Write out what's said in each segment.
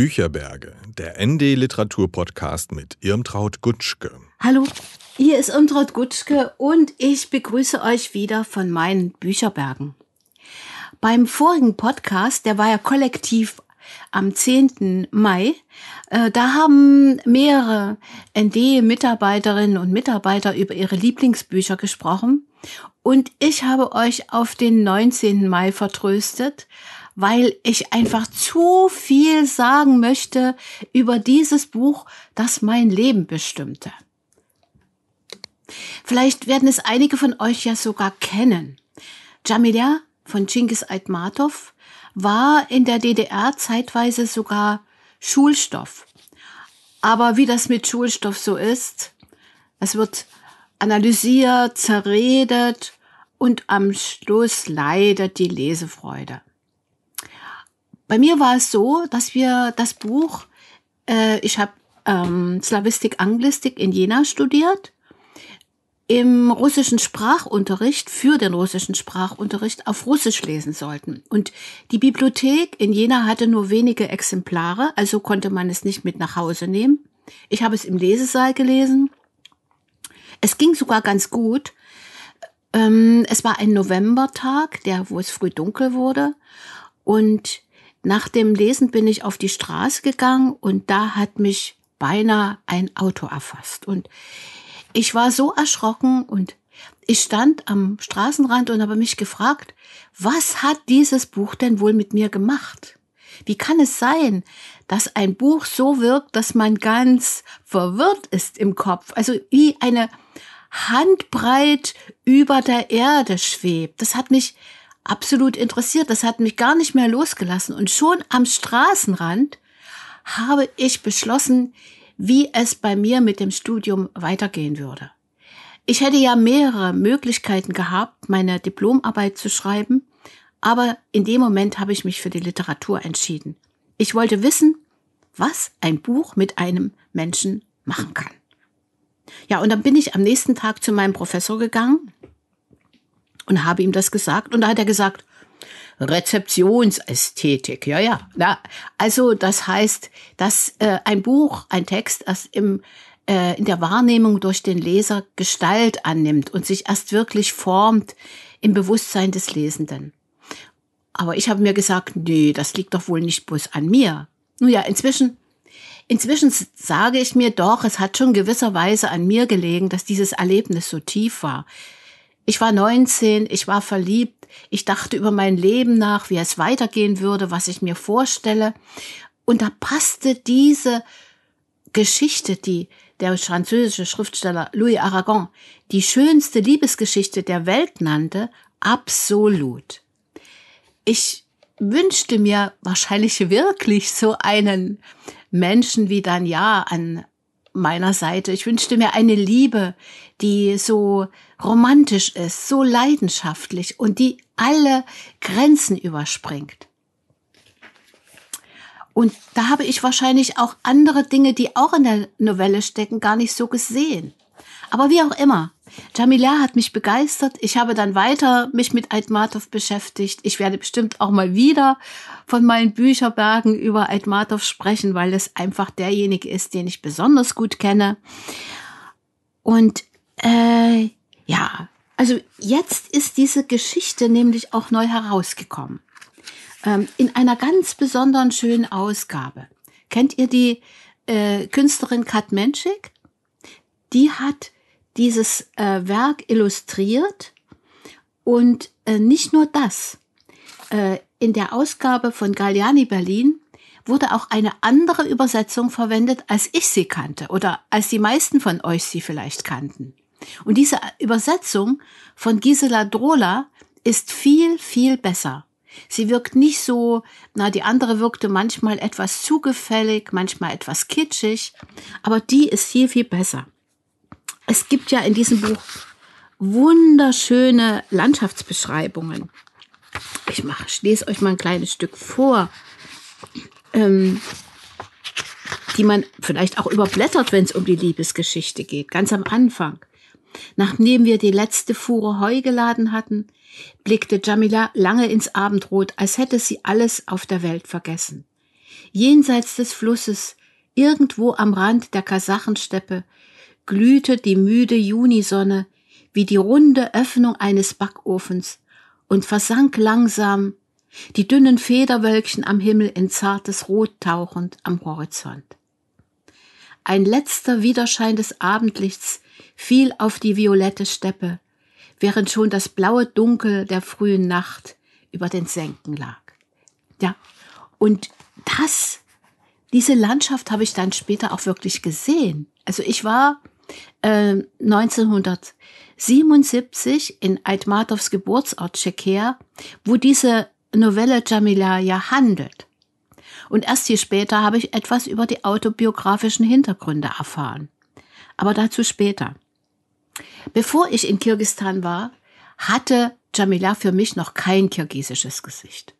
Bücherberge, der ND Literatur Podcast mit Irmtraut Gutschke. Hallo, hier ist Irmtraut Gutschke und ich begrüße euch wieder von meinen Bücherbergen. Beim vorigen Podcast, der war ja kollektiv am 10. Mai, äh, da haben mehrere ND-Mitarbeiterinnen und Mitarbeiter über ihre Lieblingsbücher gesprochen und ich habe euch auf den 19. Mai vertröstet, weil ich einfach zu viel sagen möchte über dieses Buch, das mein Leben bestimmte. Vielleicht werden es einige von euch ja sogar kennen. Jamila von Genghis Aitmatov war in der DDR zeitweise sogar Schulstoff. Aber wie das mit Schulstoff so ist, es wird analysiert, zerredet und am Schluss leidet die Lesefreude. Bei mir war es so, dass wir das Buch, äh, ich habe ähm, Slavistik, Anglistik in Jena studiert, im russischen Sprachunterricht, für den russischen Sprachunterricht auf Russisch lesen sollten. Und die Bibliothek in Jena hatte nur wenige Exemplare, also konnte man es nicht mit nach Hause nehmen. Ich habe es im Lesesaal gelesen. Es ging sogar ganz gut. Ähm, es war ein Novembertag, der, wo es früh dunkel wurde. Und nach dem Lesen bin ich auf die Straße gegangen und da hat mich beinahe ein Auto erfasst. Und ich war so erschrocken und ich stand am Straßenrand und habe mich gefragt, was hat dieses Buch denn wohl mit mir gemacht? Wie kann es sein, dass ein Buch so wirkt, dass man ganz verwirrt ist im Kopf, also wie eine Handbreit über der Erde schwebt? Das hat mich absolut interessiert. Das hat mich gar nicht mehr losgelassen. Und schon am Straßenrand habe ich beschlossen, wie es bei mir mit dem Studium weitergehen würde. Ich hätte ja mehrere Möglichkeiten gehabt, meine Diplomarbeit zu schreiben, aber in dem Moment habe ich mich für die Literatur entschieden. Ich wollte wissen, was ein Buch mit einem Menschen machen kann. Ja, und dann bin ich am nächsten Tag zu meinem Professor gegangen und habe ihm das gesagt. Und da hat er gesagt, Rezeptionsästhetik, ja, ja. Na, also das heißt, dass äh, ein Buch, ein Text erst im, äh, in der Wahrnehmung durch den Leser Gestalt annimmt und sich erst wirklich formt im Bewusstsein des Lesenden. Aber ich habe mir gesagt, nee, das liegt doch wohl nicht bloß an mir. Nun ja, inzwischen, inzwischen sage ich mir doch, es hat schon gewisserweise an mir gelegen, dass dieses Erlebnis so tief war. Ich war 19, ich war verliebt, ich dachte über mein Leben nach, wie es weitergehen würde, was ich mir vorstelle. Und da passte diese Geschichte, die der französische Schriftsteller Louis Aragon die schönste Liebesgeschichte der Welt nannte, absolut. Ich wünschte mir wahrscheinlich wirklich so einen Menschen wie dann ja an meiner Seite. Ich wünschte mir eine Liebe, die so romantisch ist, so leidenschaftlich und die alle Grenzen überspringt. Und da habe ich wahrscheinlich auch andere Dinge, die auch in der Novelle stecken, gar nicht so gesehen. Aber wie auch immer, Jamila hat mich begeistert. Ich habe dann weiter mich mit Aitmatov beschäftigt. Ich werde bestimmt auch mal wieder von meinen Bücherbergen über Aitmatov sprechen, weil es einfach derjenige ist, den ich besonders gut kenne. Und äh, ja, also jetzt ist diese Geschichte nämlich auch neu herausgekommen. Ähm, in einer ganz besonderen schönen Ausgabe. Kennt ihr die äh, Künstlerin Kat Menschik? Die hat dieses äh, Werk illustriert und äh, nicht nur das. Äh, in der Ausgabe von Galliani Berlin wurde auch eine andere Übersetzung verwendet, als ich sie kannte oder als die meisten von euch sie vielleicht kannten. Und diese Übersetzung von Gisela Drola ist viel, viel besser. Sie wirkt nicht so, na, die andere wirkte manchmal etwas zugefällig, manchmal etwas kitschig, aber die ist viel, viel besser. Es gibt ja in diesem Buch wunderschöne Landschaftsbeschreibungen. Ich mache, lese euch mal ein kleines Stück vor, ähm, die man vielleicht auch überblättert, wenn es um die Liebesgeschichte geht, ganz am Anfang. Nachdem wir die letzte Fuhre Heu geladen hatten, blickte Jamila lange ins Abendrot, als hätte sie alles auf der Welt vergessen. jenseits des Flusses, irgendwo am Rand der Kasachensteppe, glühte die müde Junisonne wie die runde Öffnung eines Backofens und versank langsam, die dünnen Federwölkchen am Himmel in zartes Rot tauchend am Horizont. Ein letzter Widerschein des Abendlichts fiel auf die violette Steppe, während schon das blaue Dunkel der frühen Nacht über den Senken lag. Ja, und das, diese Landschaft habe ich dann später auch wirklich gesehen. Also ich war äh, 1977 in Aitmatovs Geburtsort Tschecher, wo diese Novelle Jamila ja handelt. Und erst hier später habe ich etwas über die autobiografischen Hintergründe erfahren. Aber dazu später. Bevor ich in Kirgistan war, hatte Jamila für mich noch kein kirgisisches Gesicht.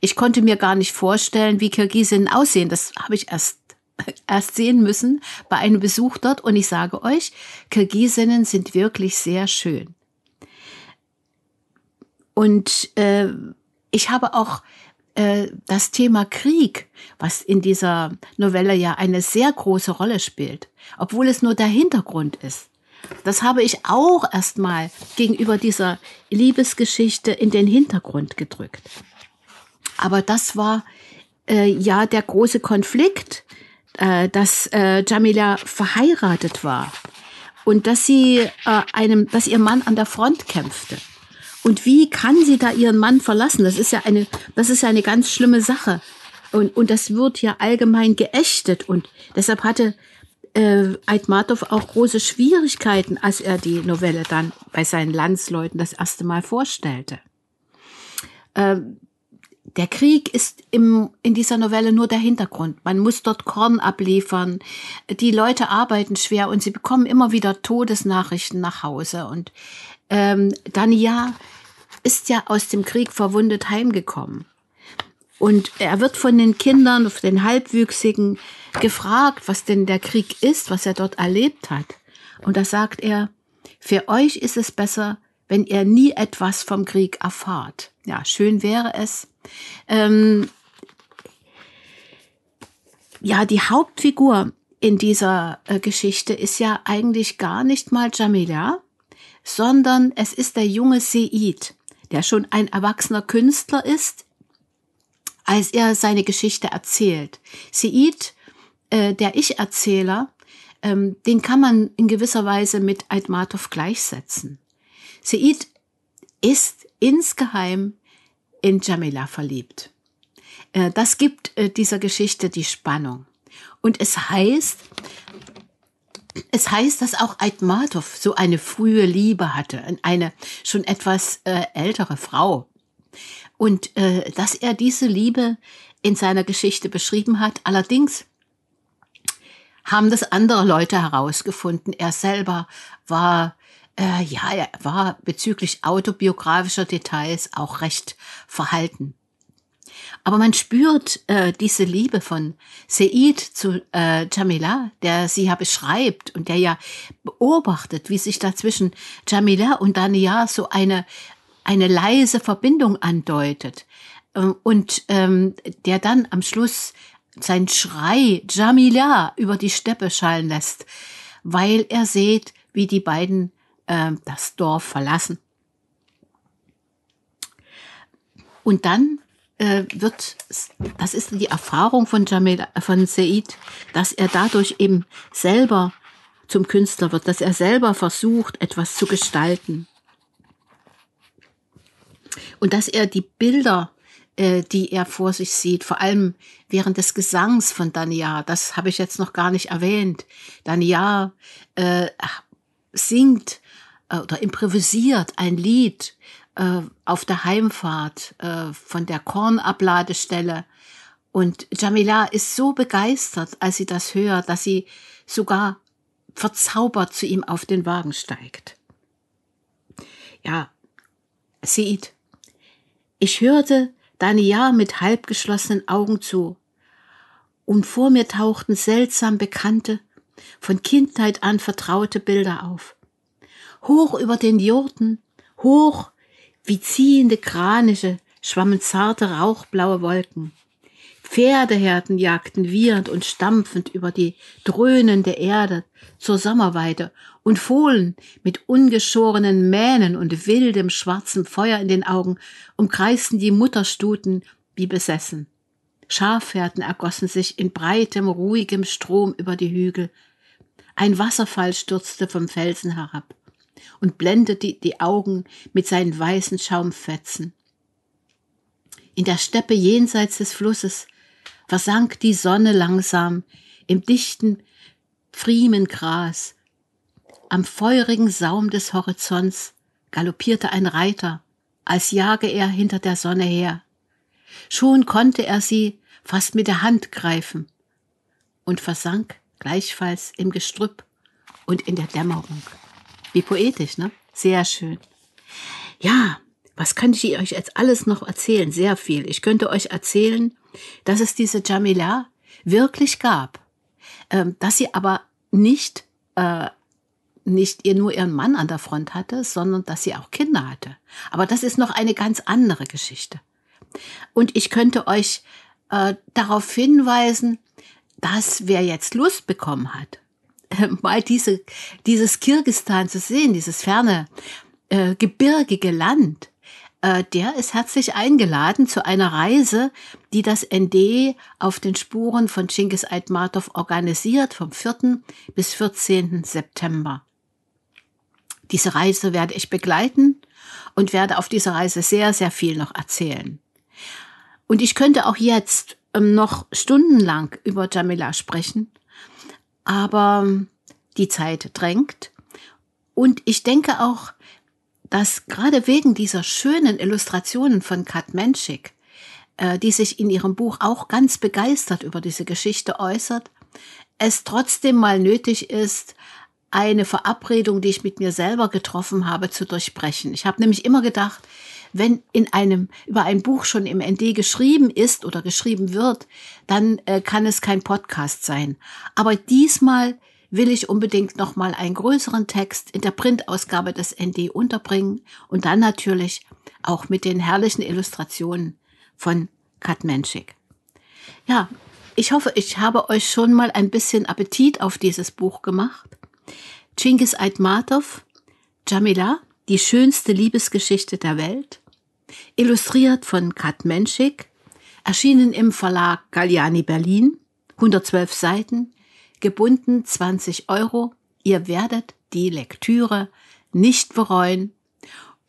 Ich konnte mir gar nicht vorstellen, wie Kirgisinnen aussehen. Das habe ich erst erst sehen müssen bei einem Besuch dort. Und ich sage euch, Kirgisinnen sind wirklich sehr schön. Und äh, ich habe auch äh, das Thema Krieg, was in dieser Novelle ja eine sehr große Rolle spielt, obwohl es nur der Hintergrund ist. Das habe ich auch erstmal gegenüber dieser Liebesgeschichte in den Hintergrund gedrückt. Aber das war äh, ja der große Konflikt, äh, dass äh, Jamila verheiratet war und dass sie äh, einem, dass ihr Mann an der Front kämpfte. Und wie kann sie da ihren Mann verlassen? Das ist ja eine, das ist ja eine ganz schlimme Sache. Und, und das wird ja allgemein geächtet. Und deshalb hatte äh, Aitmatov auch große Schwierigkeiten, als er die Novelle dann bei seinen Landsleuten das erste Mal vorstellte. Ähm, der Krieg ist im, in dieser Novelle nur der Hintergrund. Man muss dort Korn abliefern. Die Leute arbeiten schwer und sie bekommen immer wieder Todesnachrichten nach Hause. Und ähm, Dania ist ja aus dem Krieg verwundet heimgekommen. Und er wird von den Kindern, von den Halbwüchsigen gefragt, was denn der Krieg ist, was er dort erlebt hat. Und da sagt er, für euch ist es besser, wenn ihr nie etwas vom Krieg erfahrt. Ja, schön wäre es, ähm, ja, die Hauptfigur in dieser äh, Geschichte ist ja eigentlich gar nicht mal Jamila, sondern es ist der junge Seid, der schon ein erwachsener Künstler ist, als er seine Geschichte erzählt. Seid, äh, der Ich-Erzähler, ähm, den kann man in gewisser Weise mit Aitmatov gleichsetzen. Seid ist insgeheim in Jamila verliebt. Äh, das gibt äh, dieser Geschichte die Spannung. Und es heißt, es heißt, dass auch Aitmatov so eine frühe Liebe hatte, eine schon etwas äh, ältere Frau. Und dass er diese Liebe in seiner Geschichte beschrieben hat. Allerdings haben das andere Leute herausgefunden. Er selber war äh, ja, er war bezüglich autobiografischer Details auch recht verhalten. Aber man spürt äh, diese Liebe von Seid zu äh, Jamila, der sie ja beschreibt und der ja beobachtet, wie sich da zwischen Jamila und Dania so eine, eine leise Verbindung andeutet. Ähm, und ähm, der dann am Schluss sein Schrei Jamila über die Steppe schallen lässt, weil er sieht, wie die beiden äh, das Dorf verlassen. Und dann äh, wird, das ist die Erfahrung von Jamil, von Said, dass er dadurch eben selber zum Künstler wird, dass er selber versucht, etwas zu gestalten. Und dass er die Bilder, äh, die er vor sich sieht, vor allem während des Gesangs von Dania, das habe ich jetzt noch gar nicht erwähnt. Dania äh, singt oder improvisiert ein Lied äh, auf der Heimfahrt äh, von der Kornabladestelle. Und Jamila ist so begeistert, als sie das hört, dass sie sogar verzaubert zu ihm auf den Wagen steigt. Ja, sieht. Ich hörte Dania mit halbgeschlossenen Augen zu, und vor mir tauchten seltsam bekannte, von Kindheit an vertraute Bilder auf hoch über den Jurten, hoch wie ziehende Kraniche schwammen zarte rauchblaue Wolken. Pferdeherden jagten wiehernd und stampfend über die dröhnende Erde zur Sommerweide, und Fohlen mit ungeschorenen Mähnen und wildem schwarzem Feuer in den Augen umkreisten die Mutterstuten wie besessen. Schafherden ergossen sich in breitem, ruhigem Strom über die Hügel. Ein Wasserfall stürzte vom Felsen herab und blendete die Augen mit seinen weißen Schaumfetzen. In der Steppe jenseits des Flusses versank die Sonne langsam im dichten Pfriemengras. Am feurigen Saum des Horizonts galoppierte ein Reiter, als jage er hinter der Sonne her. Schon konnte er sie fast mit der Hand greifen und versank gleichfalls im Gestrüpp und in der Dämmerung. Wie poetisch, ne? Sehr schön. Ja, was könnte ich euch jetzt alles noch erzählen? Sehr viel. Ich könnte euch erzählen, dass es diese Jamila wirklich gab, ähm, dass sie aber nicht äh, nicht ihr nur ihren Mann an der Front hatte, sondern dass sie auch Kinder hatte. Aber das ist noch eine ganz andere Geschichte. Und ich könnte euch äh, darauf hinweisen, dass wer jetzt Lust bekommen hat, mal diese, dieses Kirgistan zu sehen, dieses ferne, äh, gebirgige Land, äh, der ist herzlich eingeladen zu einer Reise, die das ND auf den Spuren von Chinggis Aitmatov organisiert vom 4. bis 14. September. Diese Reise werde ich begleiten und werde auf dieser Reise sehr, sehr viel noch erzählen. Und ich könnte auch jetzt ähm, noch stundenlang über Jamila sprechen, aber die Zeit drängt. Und ich denke auch, dass gerade wegen dieser schönen Illustrationen von Kat Menschik, äh, die sich in ihrem Buch auch ganz begeistert über diese Geschichte äußert, es trotzdem mal nötig ist, eine Verabredung, die ich mit mir selber getroffen habe, zu durchbrechen. Ich habe nämlich immer gedacht, wenn in einem über ein Buch schon im ND geschrieben ist oder geschrieben wird, dann äh, kann es kein Podcast sein. Aber diesmal will ich unbedingt noch mal einen größeren Text in der Printausgabe des ND unterbringen und dann natürlich auch mit den herrlichen Illustrationen von Kat Menschik. Ja, ich hoffe, ich habe euch schon mal ein bisschen Appetit auf dieses Buch gemacht. Chinggis Aitmatov, Jamila, die schönste Liebesgeschichte der Welt, illustriert von Kat Menschik, erschienen im Verlag Galliani Berlin, 112 Seiten, gebunden 20 Euro. Ihr werdet die Lektüre nicht bereuen.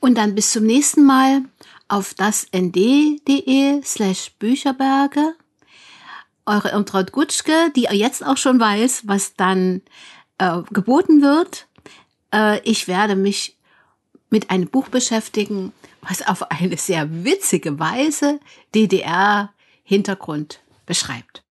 Und dann bis zum nächsten Mal auf das nd.de slash Bücherberge. Eure Irmtraut Gutschke, die jetzt auch schon weiß, was dann äh, geboten wird. Äh, ich werde mich mit einem Buch beschäftigen, was auf eine sehr witzige Weise DDR-Hintergrund beschreibt.